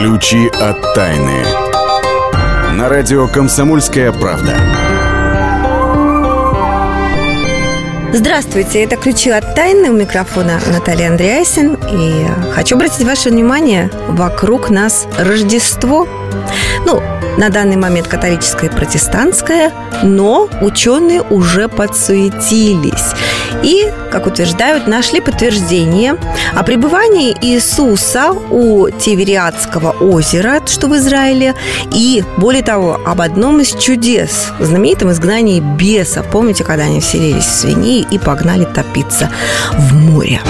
Ключи от тайны. На радио «Комсомольская правда». Здравствуйте, это «Ключи от тайны» у микрофона Наталья Андреасин. И хочу обратить ваше внимание, вокруг нас Рождество. Ну, на данный момент католическое и протестантское, но ученые уже подсуетились и, как утверждают, нашли подтверждение о пребывании Иисуса у Тивериадского озера, что в Израиле, и, более того, об одном из чудес, знаменитом изгнании бесов. Помните, когда они вселились в свиней и погнали топиться в море?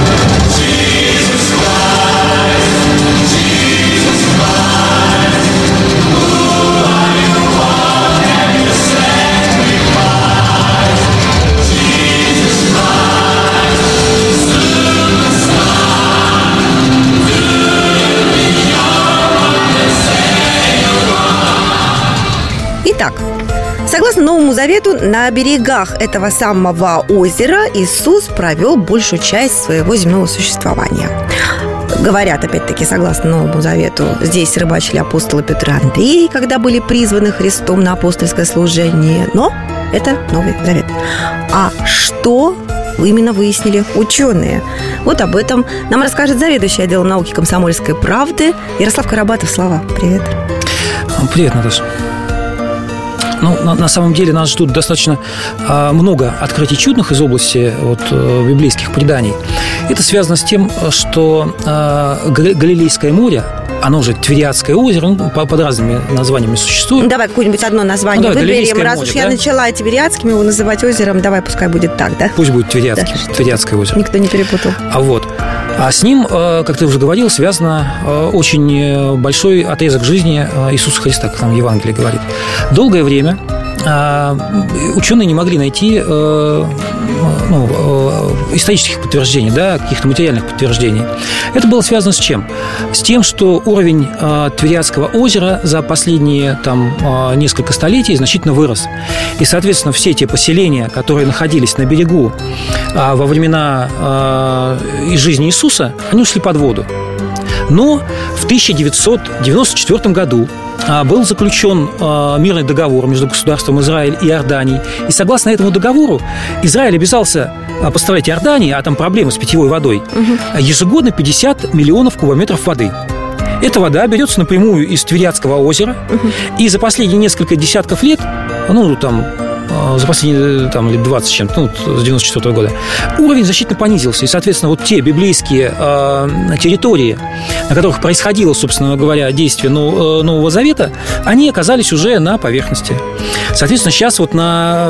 Новому Завету, на берегах этого самого озера Иисус провел большую часть своего земного существования. Говорят, опять-таки, согласно Новому Завету, здесь рыбачили апостолы Петр и Андрей, когда были призваны Христом на апостольское служение. Но это Новый Завет. А что именно выяснили ученые? Вот об этом нам расскажет заведующий отделом науки комсомольской правды Ярослав Карабатов. Слава, привет. Привет, Наташа. Ну, на, на самом деле нас ждут достаточно э, много открытий чудных из области вот, э, библейских преданий. Это связано с тем, что э, Галилейское море, оно же Твериадское озеро, ну, под разными названиями существует. Давай какое-нибудь одно название ну, да, выберем. Раз море, уж да? я начала Твериадским его называть озером, давай пускай будет так, да? Пусть будет Твериадский, да, Твериадское озеро. Никто не перепутал. А вот. А с ним, как ты уже говорил, связано очень большой отрезок жизни Иисуса Христа, как нам Евангелие говорит. Долгое время ученые не могли найти э, ну, э, исторических подтверждений, да, каких-то материальных подтверждений. Это было связано с чем? С тем, что уровень э, Твериадского озера за последние там, несколько столетий значительно вырос. И, соответственно, все те поселения, которые находились на берегу во времена жизни Иисуса, они ушли под воду. Но в 1994 году а, был заключен а, мирный договор между государством Израиль и Иорданией. И согласно этому договору Израиль обязался а, поставлять Иордании, а там проблемы с питьевой водой, угу. ежегодно 50 миллионов кубометров воды. Эта вода берется напрямую из Твериадского озера, угу. и за последние несколько десятков лет, ну, там, за последние там, лет 20 чем-то, ну, с 94 -го года, уровень значительно понизился. И, соответственно, вот те библейские э, территории, на которых происходило, собственно говоря, действие э, Нового Завета, они оказались уже на поверхности. Соответственно, сейчас вот, на,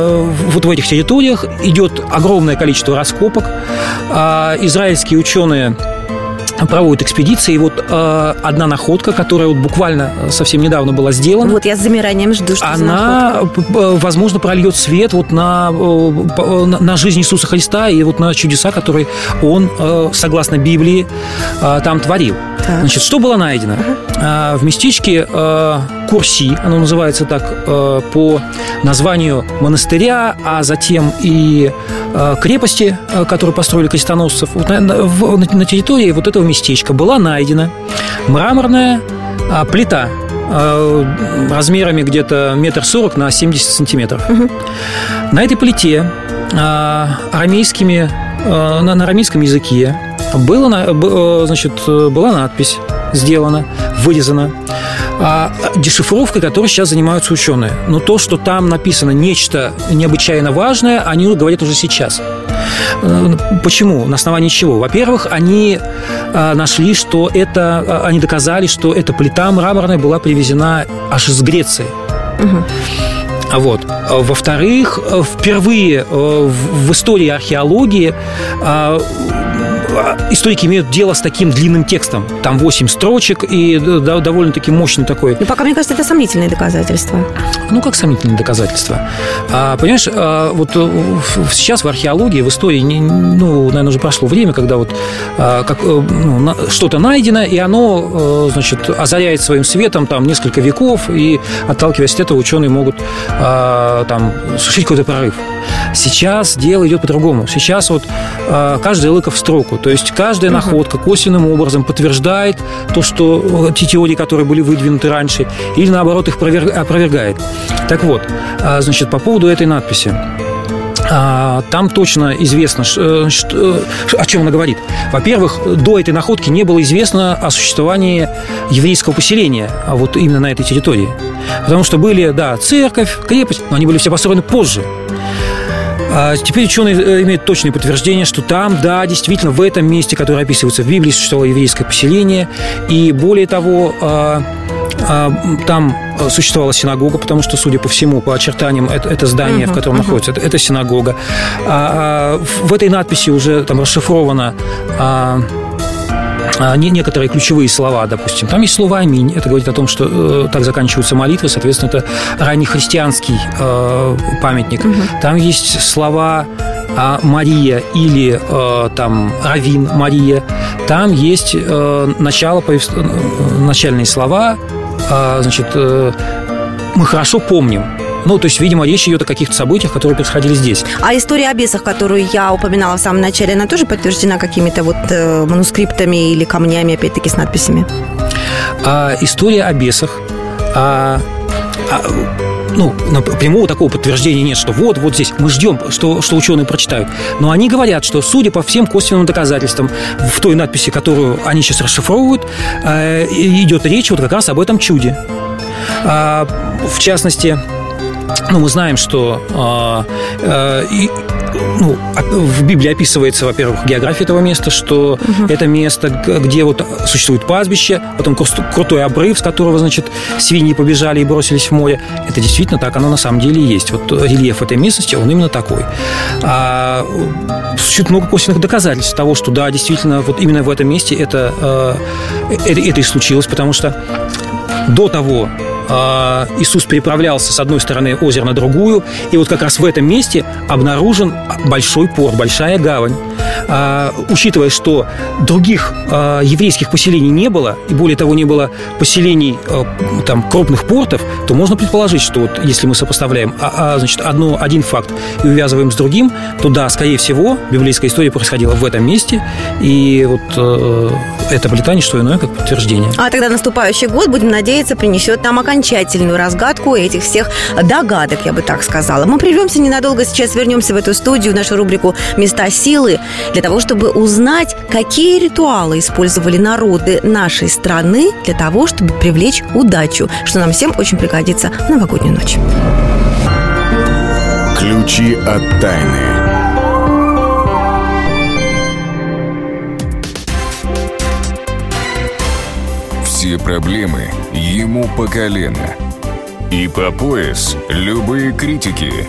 вот в этих территориях идет огромное количество раскопок. Э, израильские ученые проводят экспедиции. И вот э, одна находка, которая вот буквально совсем недавно была сделана. Вот я с замиранием жду, что Она, возможно, прольет свет вот на, э, на жизнь Иисуса Христа и вот на чудеса, которые Он, э, согласно Библии, э, там творил. Так. Значит, что было найдено? Ага. В местечке Курси, оно называется так по названию монастыря, а затем и крепости, которую построили крестоносцев, вот на, территории вот этого местечка была найдена мраморная плита размерами где-то метр сорок на 70 сантиметров. Угу. На этой плите арамейскими, на, на арамейском языке было, э, значит, была надпись сделана, вырезана, а дешифровкой, которой сейчас занимаются ученые. Но то, что там написано нечто необычайно важное, они говорят уже сейчас. Э, почему? На основании чего? Во-первых, они э, нашли, что это, они доказали, что эта плита мраморная была привезена аж из Греции. Угу. Вот. Во-вторых, впервые в истории археологии историки имеют дело с таким длинным текстом. Там 8 строчек и да, довольно-таки мощный такой. Ну, пока, мне кажется, это сомнительные доказательства. Ну, как сомнительные доказательства? А, понимаешь, а, вот э, сейчас в археологии, в истории, ну, наверное, уже прошло время, когда вот а, как, э, ну, что-то найдено, и оно, значит, озаряет своим светом там несколько веков, и отталкиваясь от этого, ученые могут э, там, совершить какой-то прорыв. Сейчас дело идет по-другому. Сейчас вот э, каждая лыка в строку. То есть каждая находка косвенным образом подтверждает то, что э, те теории, которые были выдвинуты раньше, или наоборот их опровергает. Так вот, э, значит, по поводу этой надписи. А, там точно известно, что, о чем она говорит. Во-первых, до этой находки не было известно о существовании еврейского поселения а вот именно на этой территории. Потому что были, да, церковь, крепость, но они были все построены позже. А теперь ученые э, имеют точное подтверждение, что там, да, действительно, в этом месте, которое описывается в Библии, существовало еврейское поселение. И более того, там существовала синагога, потому что, судя по всему, по очертаниям, это, это здание, uh-huh, в котором uh-huh. находится, это, это синагога. А, в этой надписи уже там расшифровано а, некоторые ключевые слова, допустим. Там есть слово «аминь». Это говорит о том, что э, так заканчиваются молитвы. Соответственно, это раннехристианский э, памятник. Угу. Там есть слова а, Мария или э, там Равин Мария. Там есть э, начало, повест... Э, начальные слова. Э, значит, э, мы хорошо помним. Ну, то есть, видимо, речь идет о каких-то событиях, которые происходили здесь. А история о бесах, которую я упоминала в самом начале, она тоже подтверждена какими-то вот э, манускриптами или камнями, опять-таки, с надписями? А, история о бесах. А, а, ну, прямого такого подтверждения нет, что вот, вот здесь мы ждем, что, что ученые прочитают. Но они говорят, что, судя по всем косвенным доказательствам, в той надписи, которую они сейчас расшифровывают, э, идет речь вот как раз об этом чуде. А, в частности, ну, мы знаем, что э, э, и, ну, в Библии описывается, во-первых, география этого места, что угу. это место, где вот существует пастбище, потом крутой обрыв, с которого, значит, свиньи побежали и бросились в море. Это действительно так, оно на самом деле и есть. Вот рельеф этой местности, он именно такой. А, существует много косвенных доказательств того, что да, действительно, вот именно в этом месте это, э, это, это и случилось, потому что до того, а, Иисус переправлялся с одной стороны озера на другую, и вот как раз в этом месте обнаружен большой порт, большая гавань. А, учитывая, что других а, еврейских поселений не было, и более того, не было поселений там, крупных портов, то можно предположить, что вот, если мы сопоставляем значит, одно, один факт и увязываем с другим, то да, скорее всего, библейская история происходила в этом месте, и вот э, это облета не что иное, как подтверждение. А тогда наступающий год, будем надеяться, принесет нам окончательную разгадку этих всех догадок, я бы так сказала. Мы прервемся ненадолго, сейчас вернемся в эту студию, в нашу рубрику «Места силы», для того, чтобы узнать, какие ритуалы использовали народы нашей страны для того, чтобы привлечь удачу, что нам всем очень пригодится в новогоднюю ночь. Ключи от тайны. Все проблемы ему по колено. И по пояс любые критики.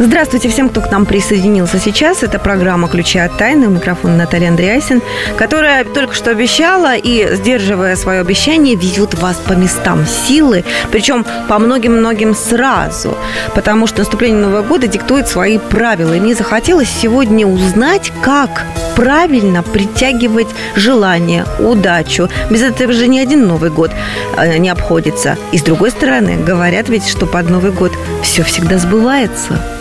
Здравствуйте всем, кто к нам присоединился сейчас. Это программа «Ключи от тайны». У микрофона Наталья Андреасин, которая только что обещала и, сдерживая свое обещание, ведет вас по местам силы, причем по многим-многим сразу, потому что наступление Нового года диктует свои правила. И мне захотелось сегодня узнать, как правильно притягивать желание, удачу. Без этого же ни один Новый год э, не обходится. И с другой стороны, говорят ведь, что под Новый год все всегда сбывается.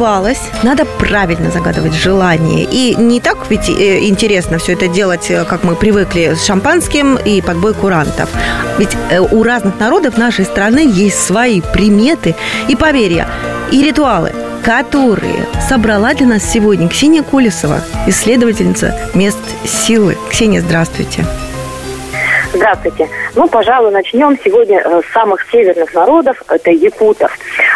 Сбывалось, надо правильно загадывать желание. И не так ведь э, интересно все это делать, э, как мы привыкли, с шампанским и подбой курантов. Ведь э, у разных народов нашей страны есть свои приметы и поверья, и ритуалы – которые собрала для нас сегодня Ксения Колесова, исследовательница мест силы. Ксения, здравствуйте. Здравствуйте. Ну, пожалуй, начнем сегодня э, с самых северных народов, это якутов.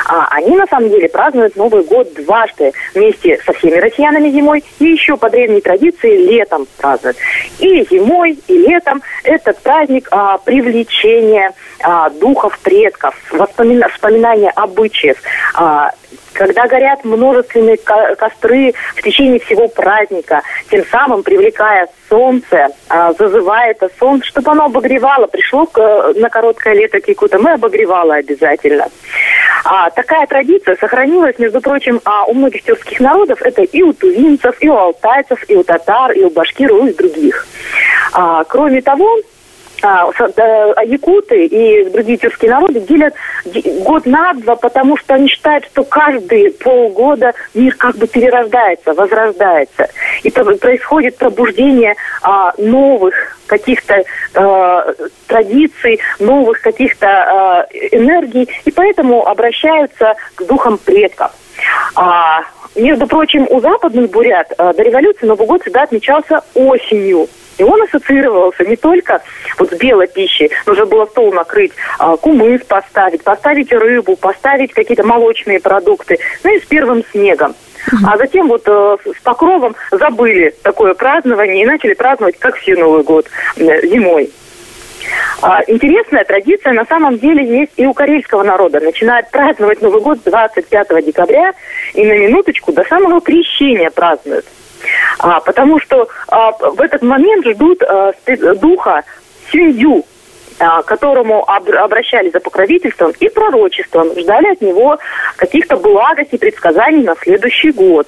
А, они, на самом деле, празднуют Новый год дважды вместе со всеми россиянами зимой и еще по древней традиции летом празднуют. И зимой, и летом этот праздник а, привлечения а, духов предков, воспомина- вспоминания обычаев, а, когда горят множественные костры в течение всего праздника, тем самым привлекая солнце, а, зазывая это солнце, чтобы оно обогревало. Пришло на короткое лето Кикута, мы обогревало обязательно. А, такая традиция сохранилась, между прочим, а, у многих тюркских народов. Это и у тувинцев, и у алтайцев, и у татар, и у башкир, и у других. А, кроме того, якуты и другие тюркские народы делят год на два, потому что они считают, что каждые полгода мир как бы перерождается, возрождается. И происходит пробуждение а, новых каких-то э, традиций, новых каких-то э, энергий, и поэтому обращаются к духам предков. А, между прочим, у западных бурят э, до революции Новый год всегда отмечался осенью. И он ассоциировался не только вот с белой пищей, нужно было стол накрыть, а, кумыс поставить, поставить рыбу, поставить какие-то молочные продукты, ну и с первым снегом. А затем вот э, с покровом забыли такое празднование и начали праздновать, как все Новый год, э, зимой. А, интересная традиция на самом деле есть и у карельского народа. Начинают праздновать Новый год 25 декабря и на минуточку до самого крещения празднуют. А, потому что а, в этот момент ждут а, духа Сюндю, а, которому обращались за покровительством и пророчеством, ждали от него каких-то благостей, предсказаний на следующий год.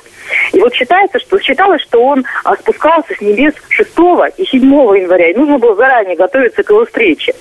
И вот считается, что считалось, что он а, спускался с небес 6 и 7 января, и нужно было заранее готовиться к его встрече.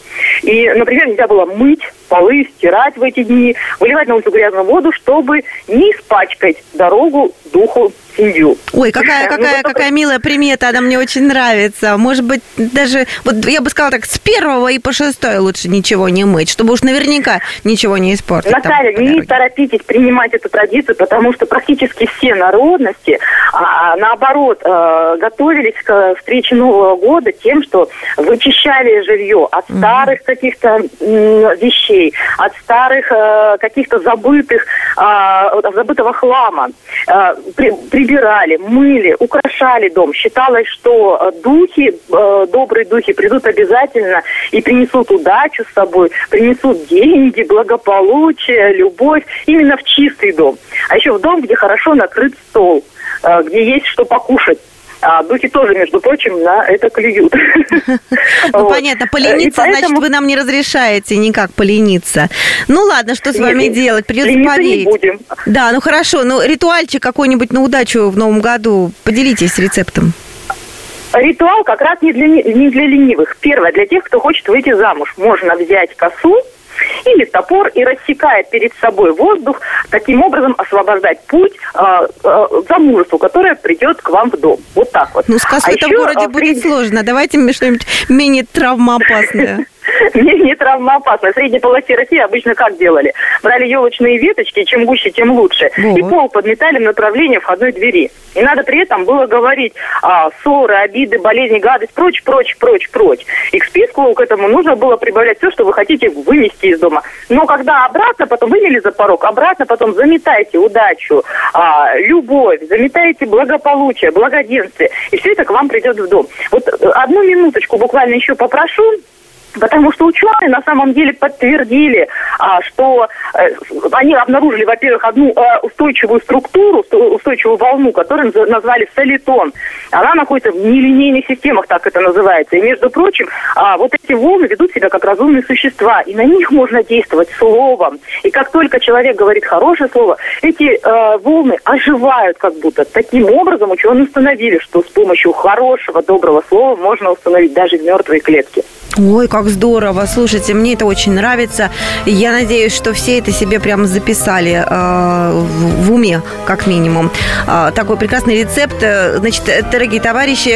И, например, нельзя было мыть полы, стирать в эти дни, выливать на улицу грязную воду, чтобы не испачкать дорогу духу семью. Ой, какая, какая, ну, какая милая примета, она мне очень нравится. Может быть, даже, вот я бы сказала так, с первого и по шестой лучше ничего не мыть, чтобы уж наверняка ничего не испортить. Наталья, там, не торопитесь принимать эту традицию, потому что практически все народности, а, наоборот, а, готовились к встрече Нового года тем, что вычищали жилье от старых mm-hmm. каких-то вещей, от старых а, каких-то забытых, а, забытого хлама. При, при прибирали, мыли, украшали дом. Считалось, что э, духи, э, добрые духи придут обязательно и принесут удачу с собой, принесут деньги, благополучие, любовь именно в чистый дом. А еще в дом, где хорошо накрыт стол, э, где есть что покушать. А духи тоже, между прочим, на это клюют. Ну, понятно, полениться, значит, вы нам не разрешаете никак полениться. Ну, ладно, что с вами делать? Придется поверить. Да, ну хорошо, ну ритуальчик какой-нибудь на удачу в новом году. Поделитесь рецептом. Ритуал как раз не для, не для ленивых. Первое, для тех, кто хочет выйти замуж. Можно взять косу, или топор и рассекает перед собой воздух, таким образом освобождать путь э, э, замужеству, которое придет к вам в дом. Вот так вот. Ну, с косой-то а в городе будет сложно. Давайте мне что-нибудь менее травмоопасное. не, не травмоопасно. В средней полосе России обычно как делали? Брали елочные веточки, чем гуще, тем лучше. Вот. И пол подметали в направлении входной двери. И надо при этом было говорить а, ссоры, обиды, болезни, гадость, прочь, прочь, прочь, прочь. И к списку к этому нужно было прибавлять все, что вы хотите вынести из дома. Но когда обратно, потом вывели за порог, обратно потом заметайте удачу, а, любовь, заметайте благополучие, благоденствие. И все это к вам придет в дом. Вот э, одну минуточку буквально еще попрошу. Потому что ученые на самом деле подтвердили, а, что э, они обнаружили, во-первых, одну э, устойчивую структуру, устойчивую волну, которую назвали солитон. Она находится в нелинейных системах, так это называется. И, между прочим, а, вот эти волны ведут себя как разумные существа, и на них можно действовать словом. И как только человек говорит хорошее слово, эти э, волны оживают как будто. Таким образом ученые установили, что с помощью хорошего, доброго слова можно установить даже мертвые клетки. Ой, как как здорово. Слушайте, мне это очень нравится. Я надеюсь, что все это себе прям записали э, в, в уме, как минимум. Э, такой прекрасный рецепт. Значит, дорогие товарищи,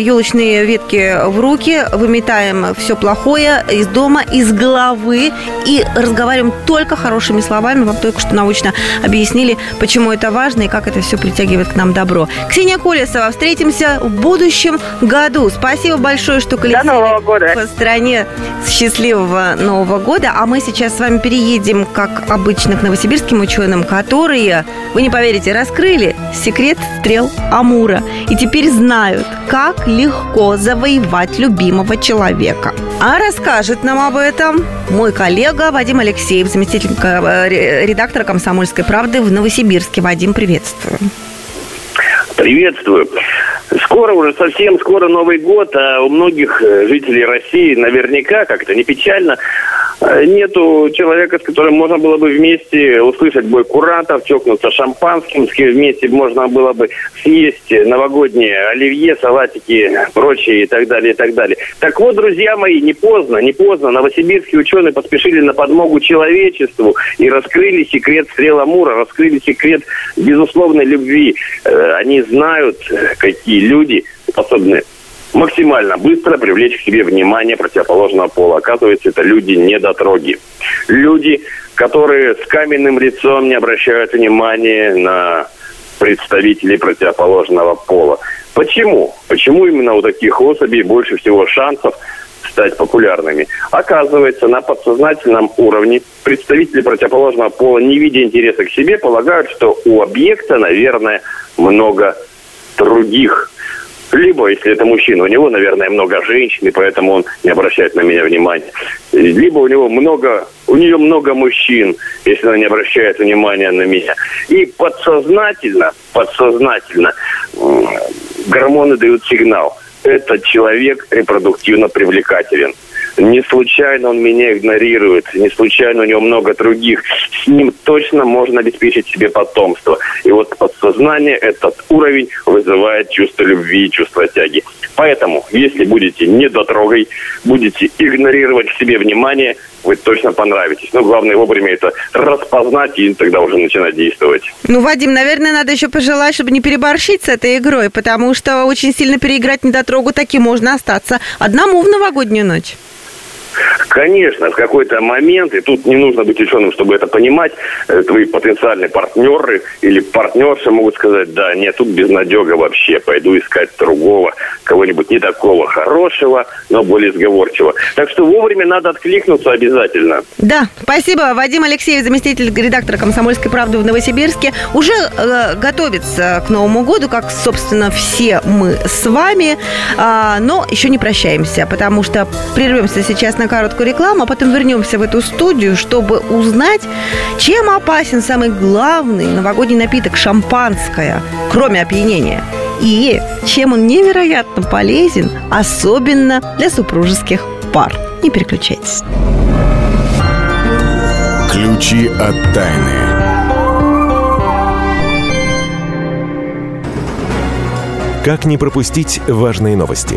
елочные ветки в руки, выметаем все плохое из дома, из головы и разговариваем только хорошими словами. Вам только что научно объяснили, почему это важно и как это все притягивает к нам добро. Ксения Колесова, встретимся в будущем году. Спасибо большое, что колесили по стране счастливого Нового года. А мы сейчас с вами переедем, как обычно, к новосибирским ученым, которые, вы не поверите, раскрыли секрет стрел Амура. И теперь знают, как легко завоевать любимого человека. А расскажет нам об этом мой коллега Вадим Алексеев, заместитель э, редактора «Комсомольской правды» в Новосибирске. Вадим, приветствую. Приветствую. Скоро уже, совсем скоро Новый год, а у многих э, жителей России наверняка, как это не печально, э, нету человека, с которым можно было бы вместе услышать бой курантов, чокнуться шампанским, с кем вместе можно было бы съесть новогодние оливье, салатики, прочие и так далее, и так далее. Так вот, друзья мои, не поздно, не поздно. Новосибирские ученые поспешили на подмогу человечеству и раскрыли секрет стрела Мура, раскрыли секрет безусловной любви. Э, знают, какие люди способны максимально быстро привлечь к себе внимание противоположного пола. Оказывается, это люди недотроги. Люди, которые с каменным лицом не обращают внимания на представителей противоположного пола. Почему? Почему именно у таких особей больше всего шансов стать популярными? Оказывается, на подсознательном уровне представители противоположного пола, не видя интереса к себе, полагают, что у объекта, наверное, много других. Либо, если это мужчина, у него, наверное, много женщин, и поэтому он не обращает на меня внимания. Либо у него много, у нее много мужчин, если она не обращает внимания на меня. И подсознательно, подсознательно гормоны дают сигнал. Этот человек репродуктивно привлекателен. Не случайно он меня игнорирует, не случайно у него много других. С ним точно можно обеспечить себе потомство. И вот подсознание этот уровень вызывает чувство любви и чувство тяги. Поэтому, если будете недотрогой, будете игнорировать себе внимание, вы точно понравитесь. Но главное вовремя это распознать и тогда уже начинать действовать. Ну, Вадим, наверное, надо еще пожелать, чтобы не переборщить с этой игрой, потому что очень сильно переиграть недотрогу таки можно остаться одному в новогоднюю ночь. Конечно, в какой-то момент, и тут не нужно быть ученым, чтобы это понимать, э, твои потенциальные партнеры или партнерши могут сказать, да, нет, тут безнадега вообще, пойду искать другого, кого-нибудь не такого хорошего, но более сговорчивого. Так что вовремя надо откликнуться обязательно. Да, спасибо. Вадим Алексеев, заместитель редактора «Комсомольской правды» в Новосибирске, уже э, готовится к Новому году, как, собственно, все мы с вами, э, но еще не прощаемся, потому что прервемся сейчас на короткую рекламу, а потом вернемся в эту студию, чтобы узнать, чем опасен самый главный новогодний напиток – шампанское, кроме опьянения. И чем он невероятно полезен, особенно для супружеских пар. Не переключайтесь. Ключи от тайны. Как не пропустить важные новости?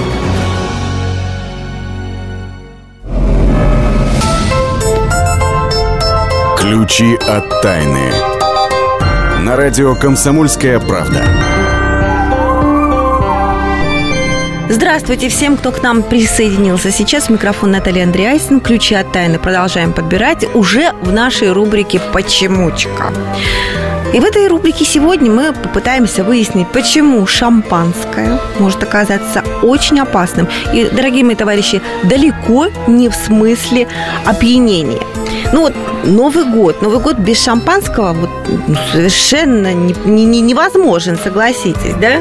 Ключи от тайны. На радио «Комсомольская правда». Здравствуйте всем, кто к нам присоединился. Сейчас микрофон Наталья Андреасин. Ключи от тайны продолжаем подбирать уже в нашей рубрике «Почемучка». И в этой рубрике сегодня мы попытаемся выяснить, почему шампанское может оказаться очень опасным. И, дорогие мои товарищи, далеко не в смысле опьянения. Ну вот Новый год, Новый год без шампанского вот, ну, совершенно не, не, невозможен, согласитесь, да?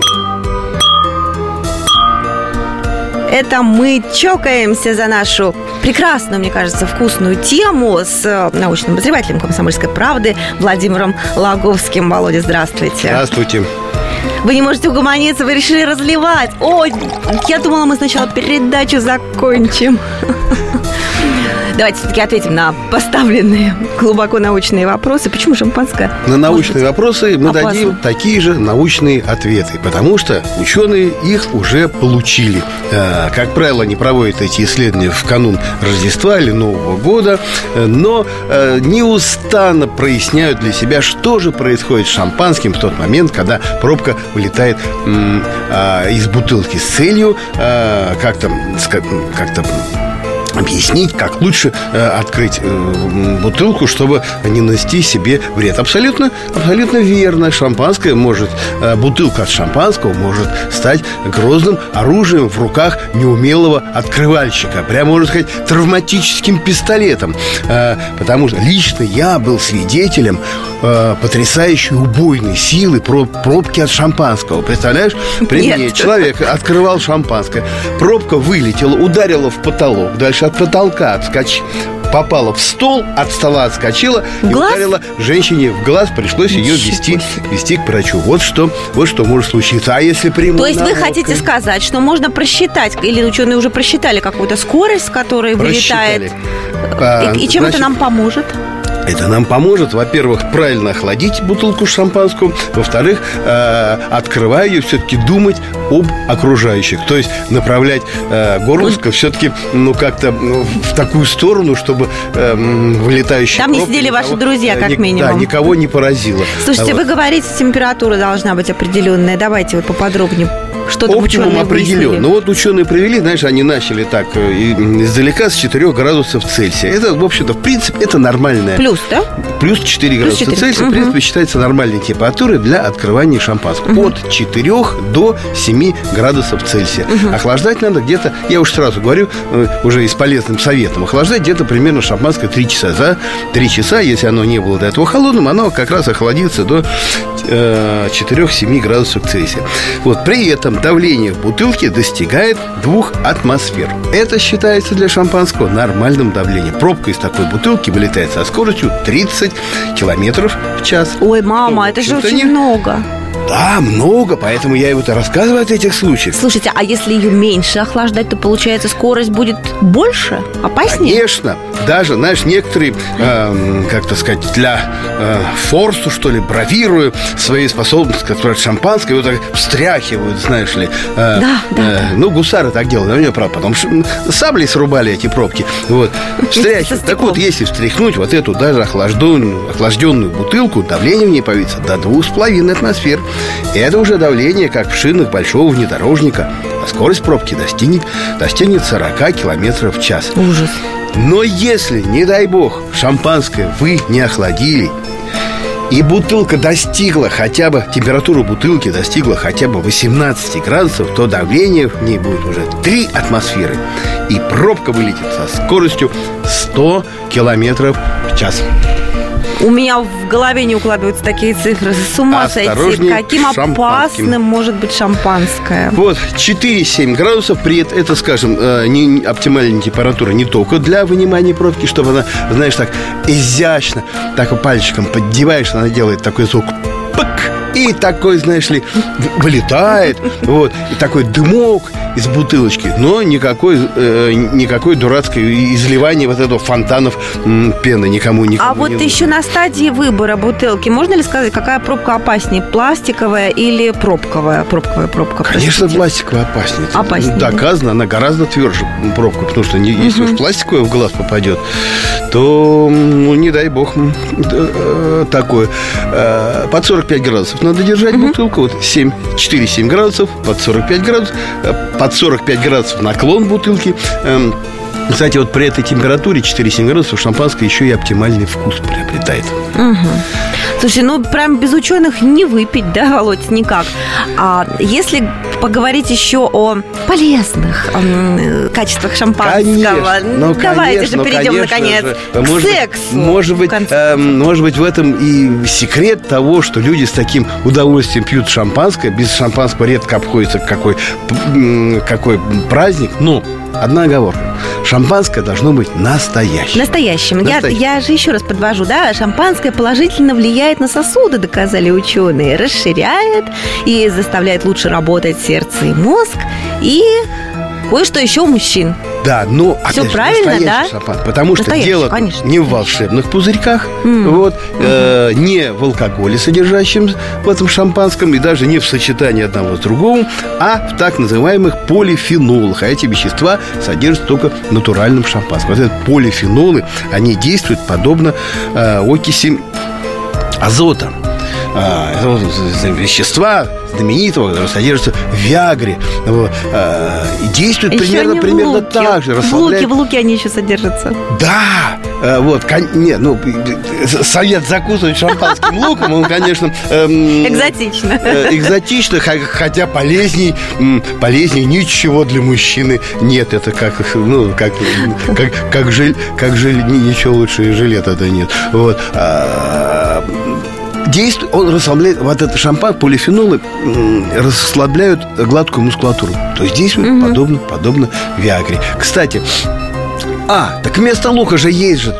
Это мы чокаемся за нашу прекрасную, мне кажется, вкусную тему с э, научным обозревателем «Комсомольской правды» Владимиром Лаговским. Володя, здравствуйте. Здравствуйте. Вы не можете угомониться, вы решили разливать. Ой, я думала, мы сначала передачу закончим. Давайте все-таки ответим на поставленные глубоко научные вопросы. Почему шампанское? На научные вопросы мы опасно. дадим такие же научные ответы, потому что ученые их уже получили. Э, Как правило, они проводят эти исследования в канун Рождества или Нового года, э, но э, неустанно проясняют для себя, что же происходит с шампанским в тот момент, когда пробка вылетает а, из бутылки с целью как-то как-то объяснить, как лучше э, открыть э, бутылку, чтобы не нанести себе вред. Абсолютно, абсолютно верно. Шампанское может, э, бутылка от шампанского может стать грозным оружием в руках неумелого открывальщика. Прямо можно сказать травматическим пистолетом. Э, потому что лично я был свидетелем э, потрясающей убойной силы про пробки от шампанского. Представляешь? При Нет. мне человек открывал шампанское. Пробка вылетела, ударила в потолок. Дальше от потолка отскочила. Попала в стол, от стола отскочила В и глаз? ударила женщине в глаз. Пришлось ее вести, вести к врачу. Вот что, вот что может случиться. А если прямой То есть вы хотите сказать, что можно просчитать, или ученые уже просчитали какую-то скорость, с которой вылетает. А, и, и чем это значит, нам поможет? Это нам поможет, во-первых, правильно охладить бутылку шампанского, во-вторых, э, открывая ее, все-таки думать об окружающих, то есть направлять э, горлышко все-таки, ну, как-то ну, в такую сторону, чтобы э, м, вылетающий Там не сидели ваши друзья, как минимум. Да, никого не поразило. Слушайте, Вот. вы говорите, температура должна быть определенная. Давайте вот поподробнее. Что там Оптимум определен. выяснили? Ну вот ученые провели, знаешь, они начали так э, издалека с 4 градусов Цельсия. Это, в общем-то, в принципе, это нормальная Плюс, да? Плюс 4 Плюс градуса 4. Цельсия, Мгм. в принципе, считается нормальной температурой для открывания шампанского. От 4 до 7 градусов Цельсия. Охлаждать надо где-то, я уж сразу говорю, э, уже и с полезным советом, охлаждать где-то примерно шампанское 3 часа. За 3 часа, если оно не было до этого холодным, оно как раз охладится до э, 4-7 градусов Цельсия. Вот, при этом давление в бутылке достигает 2 атмосфер. Это считается для шампанского нормальным давлением. Пробка из такой бутылки вылетает со скоростью 30 километров в час. Ой, мама, Ну, это же очень не- много. Да, много, поэтому я и вот рассказываю от этих случаев. Слушайте, а если ее меньше охлаждать, то получается скорость будет больше, опаснее? Конечно, даже, знаешь, некоторые, эм, как то сказать, для э, форсу, что ли, бравируя своей способностью, которая шампанское, вот так встряхивают, знаешь ли. Э, Да, да, э, Ну, гусары так делают, у меня правда, потом саблей срубали эти пробки. Вот, встряхивают. Так вот, если встряхнуть вот эту даже охлажденную, охлажденную бутылку, давление в ней появится до двух с половиной атмосфер. И это уже давление, как в шинах большого внедорожника. А скорость пробки достигнет, достигнет 40 километров в час. Ужас. Но если, не дай бог, шампанское вы не охладили, и бутылка достигла хотя бы, температура бутылки достигла хотя бы 18 градусов, то давление в ней будет уже 3 атмосферы. И пробка вылетит со скоростью 100 километров в час. У меня в голове не укладываются такие цифры. С ума сойти. Каким опасным может быть шампанское? Вот, 4-7 градусов, при этом это, скажем, э, не оптимальная температура не только для вынимания пробки, чтобы она, знаешь, так изящно, так пальчиком поддеваешь, она делает такой звук пык, и такой, знаешь ли, вылетает, вот, и такой дымок из бутылочки, но никакой, э, никакой дурацкой изливания вот этого фонтанов м, пены никому, никому А вот не еще нужно. на стадии выбора бутылки можно ли сказать, какая пробка опаснее, пластиковая или пробковая? Пробковая пробка. Конечно, простите. пластиковая опаснее. Опаснее? Доказано, она гораздо тверже пробка, потому что не- если уж пластиковая в глаз попадет, то, ну, не дай бог, э, такое. Э, Под 45 градусов надо держать бутылку, вот 7, 4-7 градусов, под 45 градусов, э, под 45 градусов наклон бутылки. Эм, Кстати, вот при этой температуре 4-7 градусов шампанское еще и оптимальный вкус приобретает. Слушай, ну прям без ученых не выпить, да, Володь, никак. А если поговорить еще о полезных э, качествах шампанского. Конечно, ну, Давайте конечно, же перейдем, конечно наконец, же. к может, сексу. Может быть, э, может быть, в этом и секрет того, что люди с таким удовольствием пьют шампанское. Без шампанского редко обходится какой, какой праздник. Но одна оговорка. Шампанское должно быть настоящим. Настоящим. Я, Настоящим. я же еще раз подвожу, да, шампанское положительно влияет на сосуды, доказали ученые, расширяет и заставляет лучше работать сердце и мозг, и кое-что еще у мужчин. Да, но Всё опять же, правильно, настоящий да? шампан- потому что дело конечно, не в волшебных пузырьках, М. вот, э, не в алкоголе, содержащем в этом шампанском, и даже не в сочетании одного с другим, а в так называемых полифенолах. А эти вещества содержатся только в натуральном шампанском. Вот эти полифенолы, они действуют подобно э, окиси азота. А, это вещества знаменитого, которые содержатся в Виагре. Вот, а, и действуют Еще примерно, примерно луке. так же. В луке, в луке они еще содержатся. Да, э, вот, кон- не, ну, э, совет закусывать шампанским луком, он, конечно... эм, Экзотично. э, Экзотично, хотя полезней, полезней ничего для мужчины нет. Это как, ну, как, как, как, жиль, как жиль, ни- ничего лучше жилета-то нет. Вот. А, Действует, он расслабляет, вот это шампан, полифенолы расслабляют гладкую мускулатуру. То есть действует подобно, подобно Виагре. Кстати, а, так вместо лука же есть же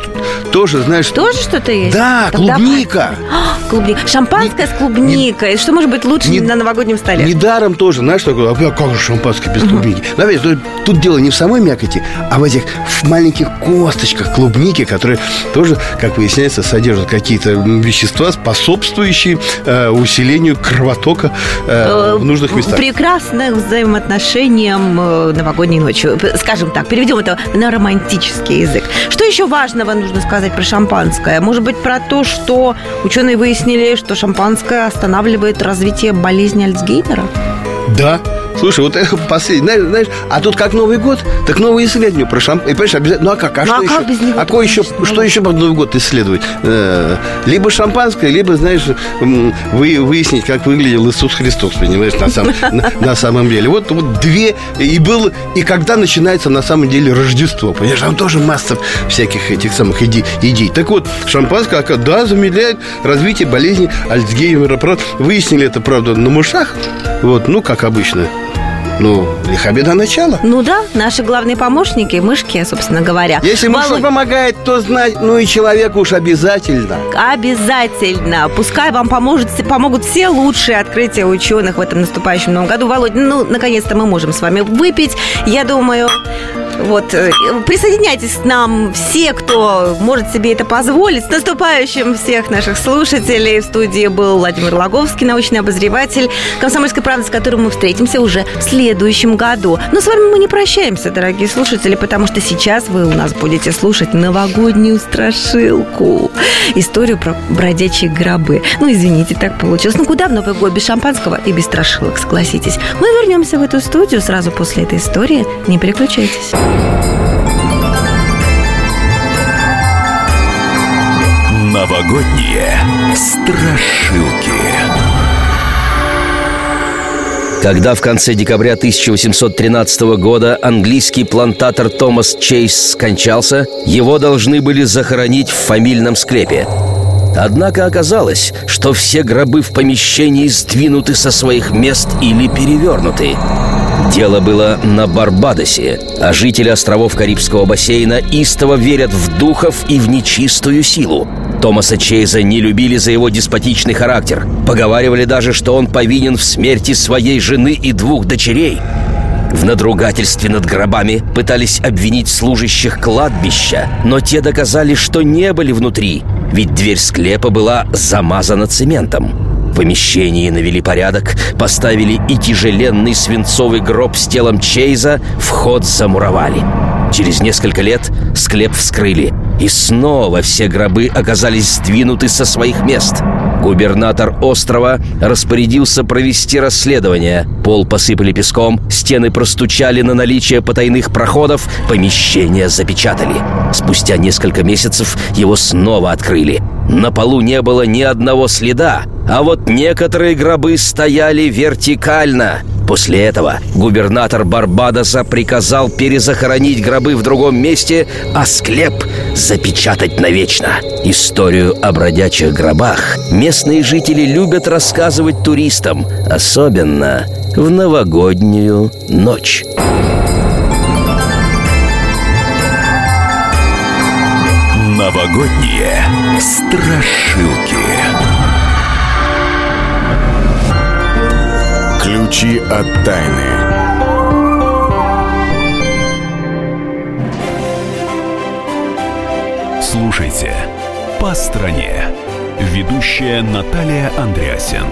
тоже, знаешь... Тоже что-то есть? Да, Тогда клубника. А, клубника. Шампанское с клубникой. Что может быть лучше не- на новогоднем столе? Недаром тоже, знаешь, такое, а как же шампанское без клубники? Но опять, тут, тут дело не в самой мякоти, а в этих в маленьких косточках клубники, которые тоже, как выясняется, содержат какие-то вещества, способствующие э, усилению кровотока э, в нужных местах. Прекрасных взаимоотношениям э, новогодней ночью. Скажем так, переведем это на романтический язык. Что еще важного нужно сказать про шампанское? Может быть, про то, что ученые выяснили, что шампанское останавливает развитие болезни Альцгеймера? Да. Слушай, вот это последний, знаешь, знаешь, а тут как Новый год, так новые исследования про шампан. И понимаешь, обязательно, ну а как? А Ну, что а еще? как без него-то, а кое еще, что ну. еще под Новый год исследовать? Э, Либо шампанское, либо, знаешь, вы, выяснить, как выглядел Иисус Христос, понимаешь, на, сам- на- на самом деле. Вот, вот две, и было, и когда начинается на самом деле Рождество, понимаешь, там тоже масса всяких этих самых идей. идей. Так вот, шампанское, да, замедляет развитие болезни Альцгеймера. Выяснили это, правда, на мышах, вот, ну, как обычно. Ну, лиха беда начала. Ну да, наши главные помощники, мышки, собственно говоря. Если мышь Володь, помогает, то знать, ну и человеку уж обязательно. Обязательно. Пускай вам поможет, помогут все лучшие открытия ученых в этом наступающем новом году. Володь, ну, наконец-то мы можем с вами выпить. Я думаю, вот, э, присоединяйтесь к нам все, кто может себе это позволить. С наступающим всех наших слушателей. В студии был Владимир Логовский, научный обозреватель «Комсомольской правды», с которым мы встретимся уже в следующем году. Но с вами мы не прощаемся, дорогие слушатели, потому что сейчас вы у нас будете слушать новогоднюю страшилку. Историю про бродячие гробы. Ну, извините, так получилось. Ну, куда в Новый год без шампанского и без страшилок, согласитесь. Мы вернемся в эту студию сразу после этой истории. Не переключайтесь. Новогодние страшилки. Когда в конце декабря 1813 года английский плантатор Томас Чейз скончался, его должны были захоронить в фамильном склепе. Однако оказалось, что все гробы в помещении сдвинуты со своих мест или перевернуты. Дело было на Барбадосе, а жители островов Карибского бассейна истово верят в духов и в нечистую силу. Томаса Чейза не любили за его деспотичный характер. Поговаривали даже, что он повинен в смерти своей жены и двух дочерей. В надругательстве над гробами пытались обвинить служащих кладбища, но те доказали, что не были внутри, ведь дверь склепа была замазана цементом. Помещении навели порядок, поставили и тяжеленный свинцовый гроб с телом Чейза, вход замуровали. Через несколько лет склеп вскрыли, и снова все гробы оказались сдвинуты со своих мест. Губернатор острова распорядился провести расследование. Пол посыпали песком, стены простучали на наличие потайных проходов, помещение запечатали. Спустя несколько месяцев его снова открыли. На полу не было ни одного следа, а вот некоторые гробы стояли вертикально. После этого губернатор Барбадоса приказал перезахоронить гробы в другом месте, а склеп запечатать навечно. Историю о бродячих гробах местные жители любят рассказывать туристам, особенно в новогоднюю ночь. Новогодние страшилки. Ключи от тайны. Слушайте «По стране». Ведущая Наталья Андреасен.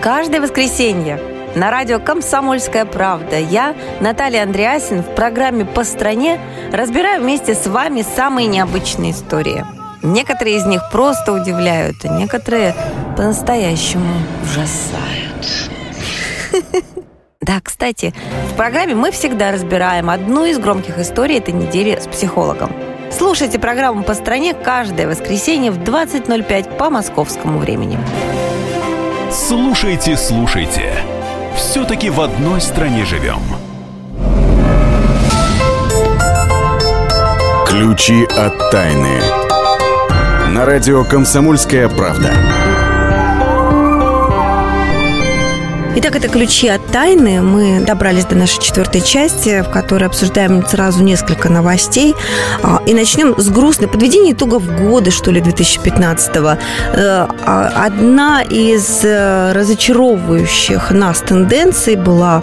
Каждое воскресенье на радио «Комсомольская правда» я, Наталья Андреасин, в программе «По стране» разбираю вместе с вами самые необычные истории. Некоторые из них просто удивляют, а некоторые по-настоящему ужасают. Да, кстати, в программе мы всегда разбираем одну из громких историй этой недели с психологом. Слушайте программу «По стране» каждое воскресенье в 20.05 по московскому времени. Слушайте, слушайте. Все-таки в одной стране живем. Ключи от тайны. На радио «Комсомольская правда». Итак, это ключи от тайны. Мы добрались до нашей четвертой части, в которой обсуждаем сразу несколько новостей. А, и начнем с грустной подведения итогов года, что ли, 2015-го. Э, а, одна из э, разочаровывающих нас тенденций была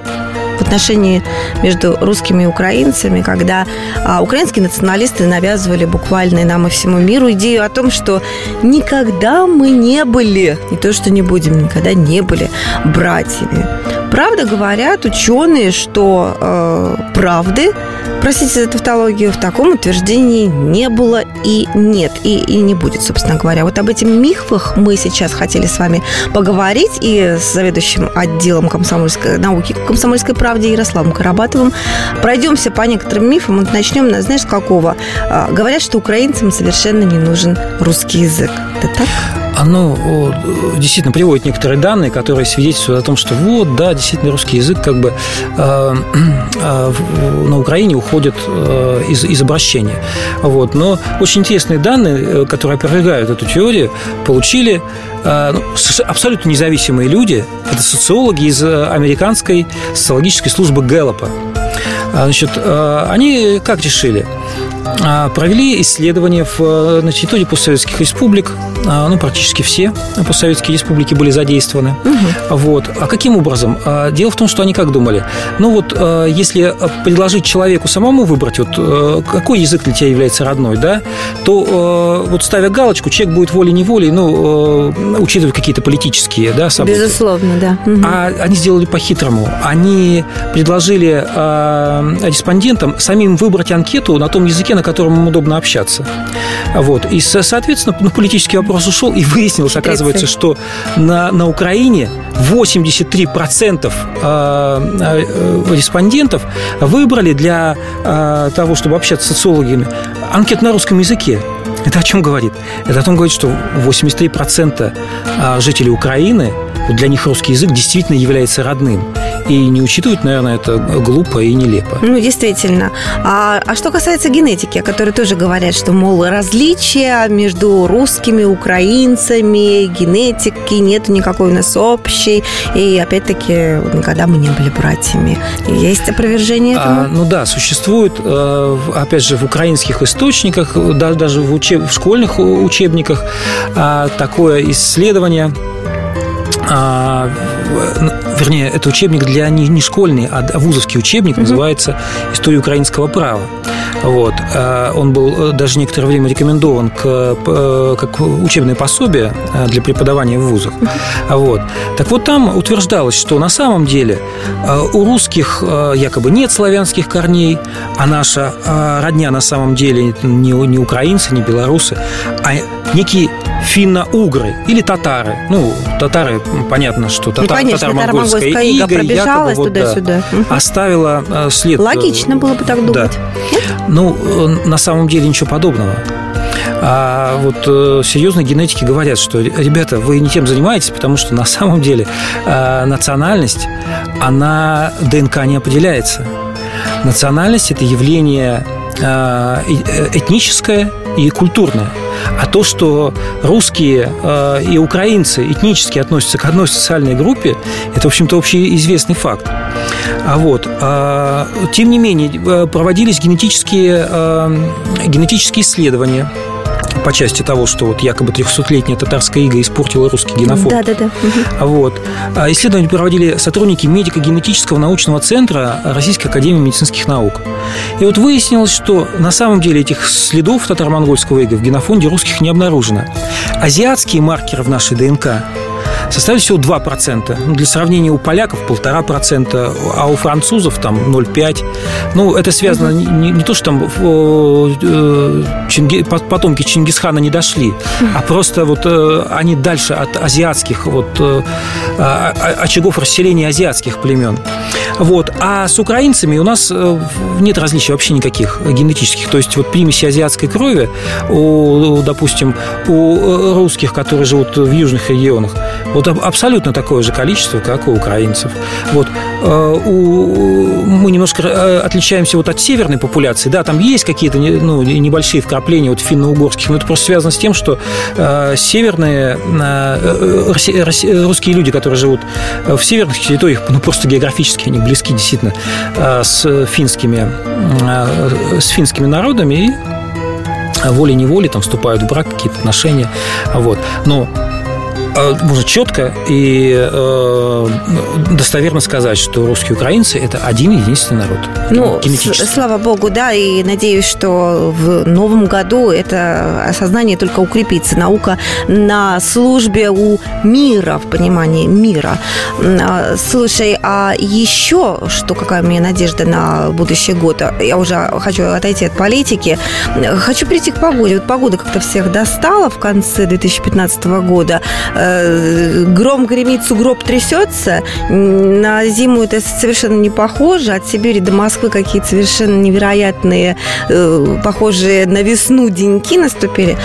в отношении между русскими и украинцами, когда а, украинские националисты навязывали буквально нам и всему миру идею о том, что никогда мы не были, не то что не будем, никогда не были братьями. Правда говорят ученые, что э, правды, простите за тавтологию, в таком утверждении не было и нет, и, и не будет, собственно говоря. Вот об этих мифах мы сейчас хотели с вами поговорить и с заведующим отделом комсомольской науки комсомольской правде Ярославом Карабатовым. Пройдемся по некоторым мифам. Вот начнем, знаешь, с какого? А, говорят, что украинцам совершенно не нужен русский язык. Это так? Оно действительно приводит некоторые данные, которые свидетельствуют о том, что вот, да, действительно русский язык как бы э, э, на Украине уходит э, из, из обращения. Вот. Но очень интересные данные, э, которые опровергают эту теорию, получили э, ну, абсолютно независимые люди. Это социологи из э, американской социологической службы Гэллопа. А, значит, они как решили? А, провели исследования в, э, на территории постсоветских республик. А, ну, практически все постсоветские республики были задействованы. Угу. Вот. А каким образом? А, дело в том, что они как думали? Ну, вот если предложить человеку самому выбрать, вот э, какой язык для тебя является родной, да, то вот ставя галочку, человек будет волей-неволей, ну, учитывая какие-то политические да, события. Безусловно, да. Угу. А они сделали по-хитрому. Они предложили респондентам самим выбрать анкету на том языке, на котором им удобно общаться. Вот. И, соответственно, ну, политический вопрос ушел, и выяснилось, оказывается, что на, на Украине 83% а, а, респондентов выбрали для а, того, чтобы общаться с социологами, анкет на русском языке. Это о чем говорит? Это о том говорит, что 83% жителей Украины, для них русский язык действительно является родным. И не учитывать, наверное, это глупо и нелепо. Ну, действительно. А, а что касается генетики, о которой тоже говорят, что, мол, различия между русскими, украинцами, генетики нет никакой у нас общей. И, опять-таки, никогда мы не были братьями. Есть опровержение этому? А, ну да, существует, э, опять же, в украинских источниках, даже в, учеб... в школьных учебниках а, такое исследование а, вернее, это учебник для не, не школьный, а вузовский учебник, угу. называется «История украинского права». Вот. А, он был э, даже некоторое время рекомендован к, э, как учебное пособие э, для преподавания в вузах. Вот. Так вот, там утверждалось, что на самом деле у русских якобы нет славянских корней, а наша родня на самом деле не, не украинцы, не белорусы, а некие финно-угры или татары. Ну, татары, понятно, что татар, ну, конечно, татаро-монгольская ига, ига пробежалась якобы, туда-сюда. Да, оставила э, след. Логично было бы так думать. Да. Ну, э, на самом деле ничего подобного. А вот э, серьезные генетики говорят, что, ребята, вы не тем занимаетесь, потому что на самом деле э, национальность она ДНК не определяется. Национальность – это явление э, этническое и культурное. А то, что русские э, и украинцы этнически относятся к одной социальной группе, это, в общем-то, общеизвестный факт. А вот, а, тем не менее, э, проводились генетические, э, генетические исследования по части того, что вот якобы 300-летняя татарская ига испортила русский генофонд. Да, да, да. Вот. А исследования проводили сотрудники медико-генетического научного центра Российской академии медицинских наук. И вот выяснилось, что на самом деле этих следов татаро-монгольского ига в генофонде русских не обнаружено. Азиатские маркеры в нашей ДНК составили всего 2%. Ну, для сравнения, у поляков 1,5%, а у французов там 0,5%. Ну, это связано не, не то, что там э, Чинги, потомки Чингисхана не дошли, а просто вот э, они дальше от азиатских вот э, а, а, очагов расселения азиатских племен. Вот. А с украинцами у нас нет различий вообще никаких генетических. То есть вот примеси азиатской крови, у, допустим, у русских, которые живут в южных регионах, вот абсолютно такое же количество, как у украинцев. Вот. Э, мы немножко э, отличаемся вот от северной популяции. Да, там есть какие-то ну, небольшие вкрапления вот финно-угорских, но это просто связано с тем, что э, северные русские люди, которые живут в северных территориях, ну, просто географически они близки действительно с финскими, с финскими народами и волей-неволей там вступают в брак, какие-то отношения. Вот. Но можно четко и э, достоверно сказать, что русские украинцы – это один единственный народ. Ну, слава богу, да, и надеюсь, что в новом году это осознание только укрепится. Наука на службе у мира, в понимании мира. А, слушай, а еще, что какая у меня надежда на будущий год? Я уже хочу отойти от политики. Хочу прийти к погоде. Вот погода как-то всех достала в конце 2015 года Э, гром гремит, сугроб трясется. На зиму это совершенно не похоже. От Сибири до Москвы какие-то совершенно невероятные, э, похожие на весну деньки наступили.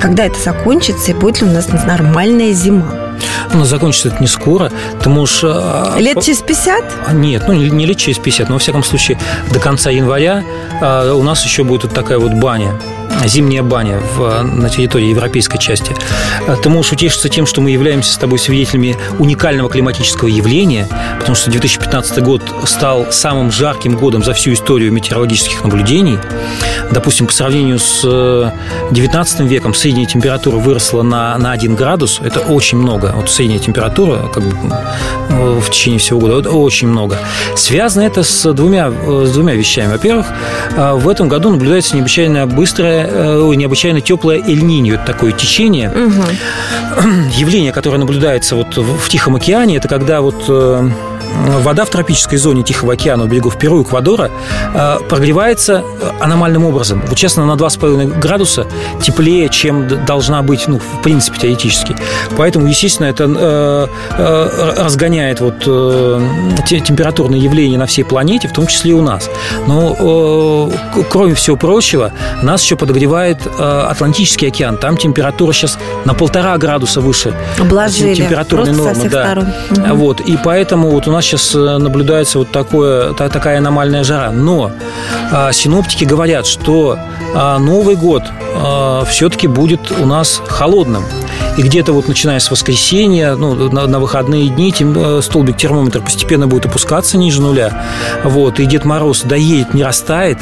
Когда это закончится и будет ли у нас нормальная зима? Но закончится это не скоро. Ты можешь... А, лет через 50? А, нет, ну не лет через 50, но во всяком случае до конца января а, у нас еще будет вот такая вот баня зимняя баня в, на территории европейской части. Ты можешь утешиться тем, что мы являемся с тобой свидетелями уникального климатического явления, потому что 2015 год стал самым жарким годом за всю историю метеорологических наблюдений. Допустим, по сравнению с 19 э, веком средняя температура выросла на, на 1 градус. Это очень много. Вот средняя температура как бы, э, в течение всего года. Это очень много. Связано это с двумя, э, с двумя вещами. Во-первых, в этом году наблюдается необычайно быстрое Э, необычайно теплое эль-ниньо, это такое течение. Угу. Явление, которое наблюдается вот в Тихом океане, это когда вот э, вода в тропической зоне Тихого океана у берегов Перу и Эквадора э, прогревается э, аномальным образом. Вот честно, на 2,5 градуса теплее, чем должна быть, ну, в принципе, теоретически. Поэтому, естественно, это э, э, разгоняет вот э, температурные явления на всей планете, в том числе и у нас. Но, э, кроме всего прочего, нас еще подогревает э, Атлантический океан. Там температура сейчас на полтора градуса выше Обложили. температурной нормы. Да. Угу. Вот, и поэтому вот у нас сейчас э, наблюдается вот такое, такая аномальная жара. Но а, синоптики говорят, что а, Новый год а, все-таки будет у нас холодным. И где-то вот начиная с воскресенья, ну, на, на выходные дни тем, э, столбик термометра постепенно будет опускаться ниже нуля. Вот, и Дед Мороз доедет, не растает.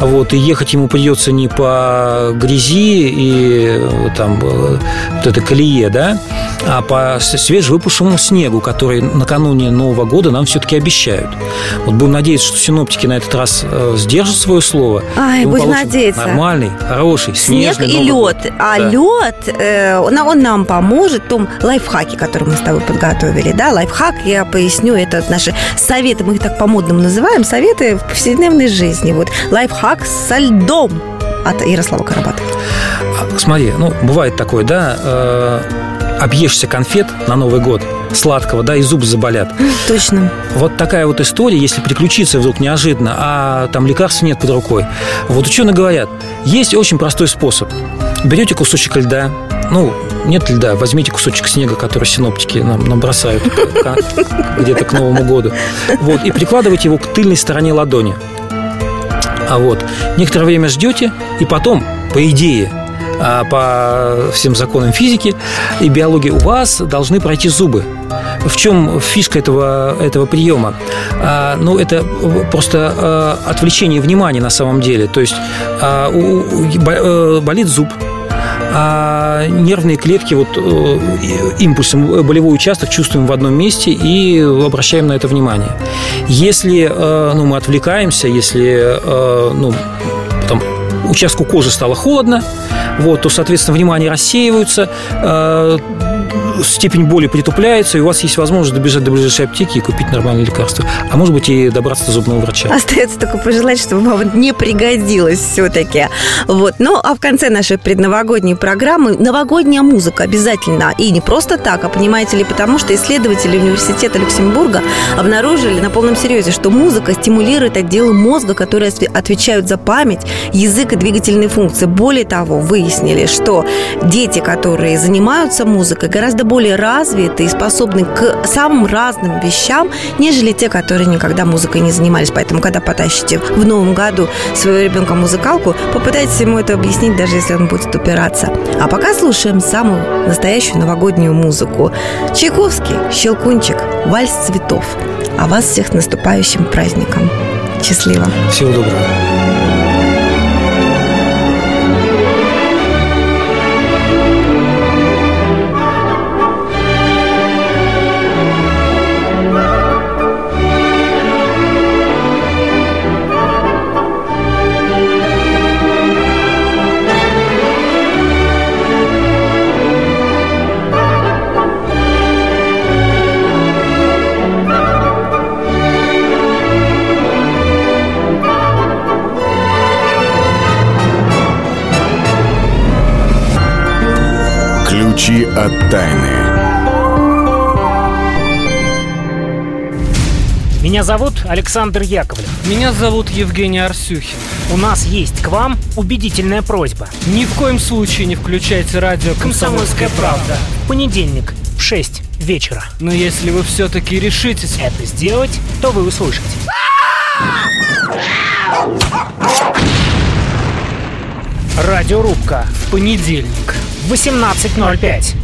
Вот, и ехать ему придется не по грязи и э, там вот это колее, да, а по свежевыпавшему снегу, который накануне Нового года нам все-таки обещают. Вот будем надеяться, что синоптики на этот раз э, сдержат свое слово. Ай, будем надеяться. Нормальный, хороший, снег снежный и лед. Год. А да. лед, э, он нам поможет в том лайфхаке, который мы с тобой подготовили. Да, лайфхак, я поясню, это наши советы, мы их так по-модному называем, советы в повседневной жизни. Вот лайфхак со льдом от Ярослава Карабатова. Смотри, ну, бывает такое, да, э, объешься конфет на Новый год сладкого, да, и зубы заболят. Точно. Вот такая вот история, если приключиться вдруг неожиданно, а там лекарств нет под рукой. Вот ученые говорят, есть очень простой способ. Берете кусочек льда, ну, нет льда, возьмите кусочек снега, который синоптики нам набросают где-то к Новому году. Вот, и прикладывайте его к тыльной стороне ладони. А вот некоторое время ждете, и потом, по идее, а, по всем законам физики и биологии у вас должны пройти зубы. В чем фишка этого, этого приема? А, ну, это просто а, отвлечение внимания на самом деле. То есть а, у, у, э, болит зуб, а нервные клетки вот э, импульсом болевой участок чувствуем в одном месте и обращаем на это внимание. Если э, ну, мы отвлекаемся, если ну, там, участку кожи стало холодно, вот, то, соответственно, внимание рассеиваются, э, степень боли притупляется, и у вас есть возможность добежать до ближайшей аптеки и купить нормальное лекарство. А может быть, и добраться до зубного врача. Остается только пожелать, чтобы вам не пригодилось все-таки. Вот. Ну, а в конце нашей предновогодней программы новогодняя музыка обязательно. И не просто так, а понимаете ли, потому что исследователи университета Люксембурга обнаружили на полном серьезе, что музыка стимулирует отделы мозга, которые отвечают за память, язык и двигательные функции. Более того, выяснили, что дети, которые занимаются музыкой, гораздо гораздо более развиты и способны к самым разным вещам, нежели те, которые никогда музыкой не занимались. Поэтому, когда потащите в новом году своего ребенка музыкалку, попытайтесь ему это объяснить, даже если он будет упираться. А пока слушаем самую настоящую новогоднюю музыку. Чайковский, Щелкунчик, Вальс цветов. А вас всех с наступающим праздником. Счастливо. Всего доброго. Ключи от тайны. Меня зовут Александр Яковлев. Меня зовут Евгений Арсюхин. У нас есть к вам убедительная просьба. Ни в коем случае не включайте радио «Комсомольская, правда». В понедельник в 6 вечера. Но если вы все-таки решитесь это сделать, то вы услышите. Радиорубка. В понедельник. 18.05.